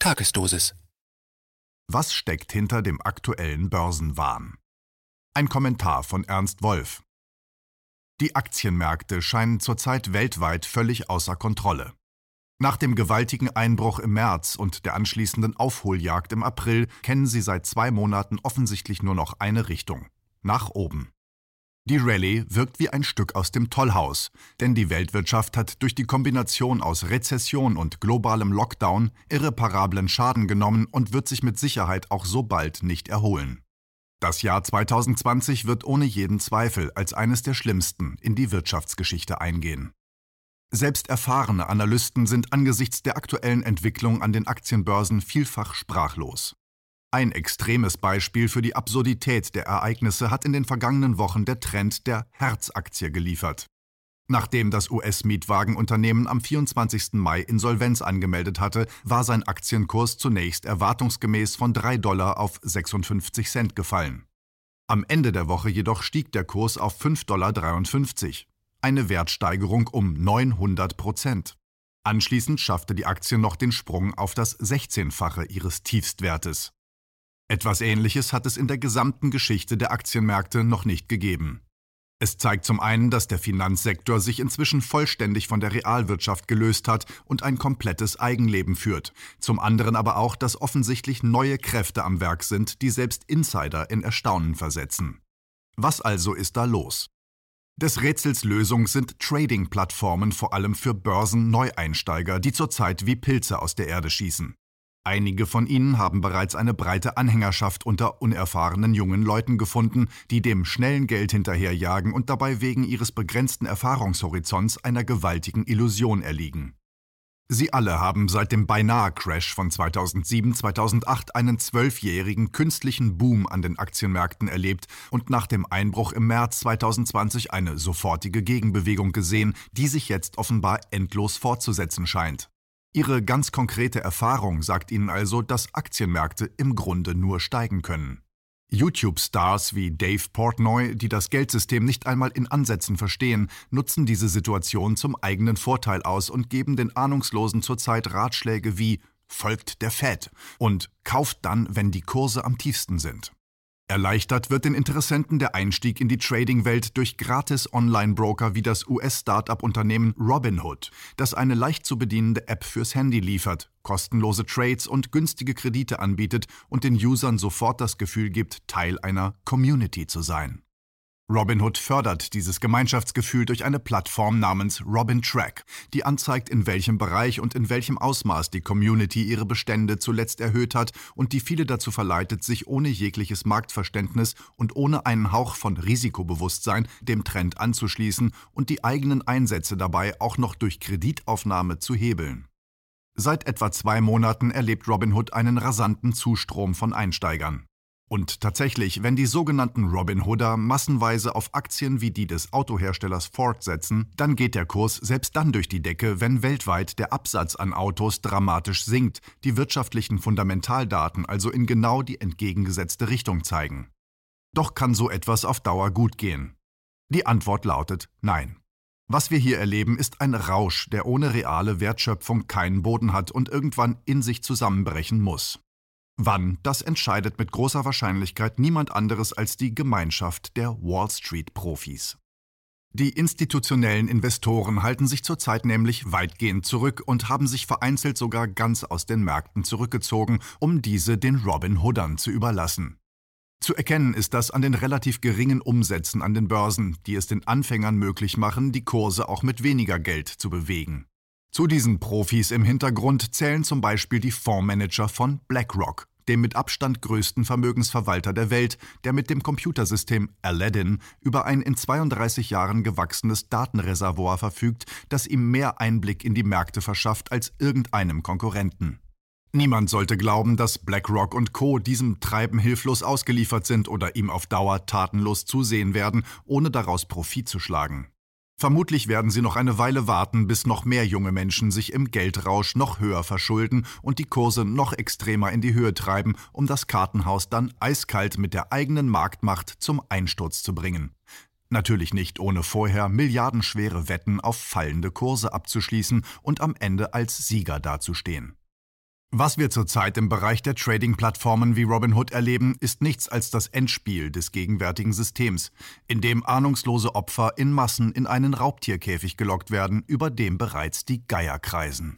Tagesdosis. Was steckt hinter dem aktuellen Börsenwahn? Ein Kommentar von Ernst Wolf. Die Aktienmärkte scheinen zurzeit weltweit völlig außer Kontrolle. Nach dem gewaltigen Einbruch im März und der anschließenden Aufholjagd im April kennen sie seit zwei Monaten offensichtlich nur noch eine Richtung nach oben. Die Rallye wirkt wie ein Stück aus dem Tollhaus, denn die Weltwirtschaft hat durch die Kombination aus Rezession und globalem Lockdown irreparablen Schaden genommen und wird sich mit Sicherheit auch so bald nicht erholen. Das Jahr 2020 wird ohne jeden Zweifel als eines der schlimmsten in die Wirtschaftsgeschichte eingehen. Selbst erfahrene Analysten sind angesichts der aktuellen Entwicklung an den Aktienbörsen vielfach sprachlos. Ein extremes Beispiel für die Absurdität der Ereignisse hat in den vergangenen Wochen der Trend der Herzaktie geliefert. Nachdem das US-Mietwagenunternehmen am 24. Mai Insolvenz angemeldet hatte, war sein Aktienkurs zunächst erwartungsgemäß von 3 Dollar auf 56 Cent gefallen. Am Ende der Woche jedoch stieg der Kurs auf 5,53 Dollar, eine Wertsteigerung um 900 Prozent. Anschließend schaffte die Aktie noch den Sprung auf das 16-fache ihres Tiefstwertes. Etwas Ähnliches hat es in der gesamten Geschichte der Aktienmärkte noch nicht gegeben. Es zeigt zum einen, dass der Finanzsektor sich inzwischen vollständig von der Realwirtschaft gelöst hat und ein komplettes Eigenleben führt, zum anderen aber auch, dass offensichtlich neue Kräfte am Werk sind, die selbst Insider in Erstaunen versetzen. Was also ist da los? Des Rätsels Lösung sind Trading-Plattformen vor allem für Börsen-Neueinsteiger, die zurzeit wie Pilze aus der Erde schießen. Einige von ihnen haben bereits eine breite Anhängerschaft unter unerfahrenen jungen Leuten gefunden, die dem schnellen Geld hinterherjagen und dabei wegen ihres begrenzten Erfahrungshorizonts einer gewaltigen Illusion erliegen. Sie alle haben seit dem Beinahe-Crash von 2007-2008 einen zwölfjährigen künstlichen Boom an den Aktienmärkten erlebt und nach dem Einbruch im März 2020 eine sofortige Gegenbewegung gesehen, die sich jetzt offenbar endlos fortzusetzen scheint. Ihre ganz konkrete Erfahrung sagt Ihnen also, dass Aktienmärkte im Grunde nur steigen können. YouTube-Stars wie Dave Portnoy, die das Geldsystem nicht einmal in Ansätzen verstehen, nutzen diese Situation zum eigenen Vorteil aus und geben den Ahnungslosen zurzeit Ratschläge wie folgt der Fed und kauft dann, wenn die Kurse am tiefsten sind. Erleichtert wird den Interessenten der Einstieg in die Trading-Welt durch gratis Online-Broker wie das US-Startup-Unternehmen Robinhood, das eine leicht zu bedienende App fürs Handy liefert, kostenlose Trades und günstige Kredite anbietet und den Usern sofort das Gefühl gibt, Teil einer Community zu sein. Robinhood fördert dieses Gemeinschaftsgefühl durch eine Plattform namens Robin Track, die anzeigt, in welchem Bereich und in welchem Ausmaß die Community ihre Bestände zuletzt erhöht hat und die viele dazu verleitet, sich ohne jegliches Marktverständnis und ohne einen Hauch von Risikobewusstsein dem Trend anzuschließen und die eigenen Einsätze dabei auch noch durch Kreditaufnahme zu hebeln. Seit etwa zwei Monaten erlebt Robinhood einen rasanten Zustrom von Einsteigern. Und tatsächlich, wenn die sogenannten Robin Hooder massenweise auf Aktien wie die des Autoherstellers Ford setzen, dann geht der Kurs selbst dann durch die Decke, wenn weltweit der Absatz an Autos dramatisch sinkt, die wirtschaftlichen Fundamentaldaten also in genau die entgegengesetzte Richtung zeigen. Doch kann so etwas auf Dauer gut gehen? Die Antwort lautet Nein. Was wir hier erleben, ist ein Rausch, der ohne reale Wertschöpfung keinen Boden hat und irgendwann in sich zusammenbrechen muss. Wann, das entscheidet mit großer Wahrscheinlichkeit niemand anderes als die Gemeinschaft der Wall Street-Profis. Die institutionellen Investoren halten sich zurzeit nämlich weitgehend zurück und haben sich vereinzelt sogar ganz aus den Märkten zurückgezogen, um diese den Robin Hoodern zu überlassen. Zu erkennen ist das an den relativ geringen Umsätzen an den Börsen, die es den Anfängern möglich machen, die Kurse auch mit weniger Geld zu bewegen. Zu diesen Profis im Hintergrund zählen zum Beispiel die Fondsmanager von BlackRock, dem mit Abstand größten Vermögensverwalter der Welt, der mit dem Computersystem Aladdin über ein in 32 Jahren gewachsenes Datenreservoir verfügt, das ihm mehr Einblick in die Märkte verschafft als irgendeinem Konkurrenten. Niemand sollte glauben, dass BlackRock und Co. diesem Treiben hilflos ausgeliefert sind oder ihm auf Dauer tatenlos zusehen werden, ohne daraus Profit zu schlagen. Vermutlich werden sie noch eine Weile warten, bis noch mehr junge Menschen sich im Geldrausch noch höher verschulden und die Kurse noch extremer in die Höhe treiben, um das Kartenhaus dann eiskalt mit der eigenen Marktmacht zum Einsturz zu bringen. Natürlich nicht ohne vorher milliardenschwere Wetten auf fallende Kurse abzuschließen und am Ende als Sieger dazustehen. Was wir zurzeit im Bereich der Trading-Plattformen wie Robinhood erleben, ist nichts als das Endspiel des gegenwärtigen Systems, in dem ahnungslose Opfer in Massen in einen Raubtierkäfig gelockt werden, über dem bereits die Geier kreisen.